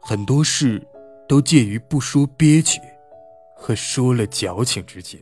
很多事都介于不说憋屈和说了矫情之间。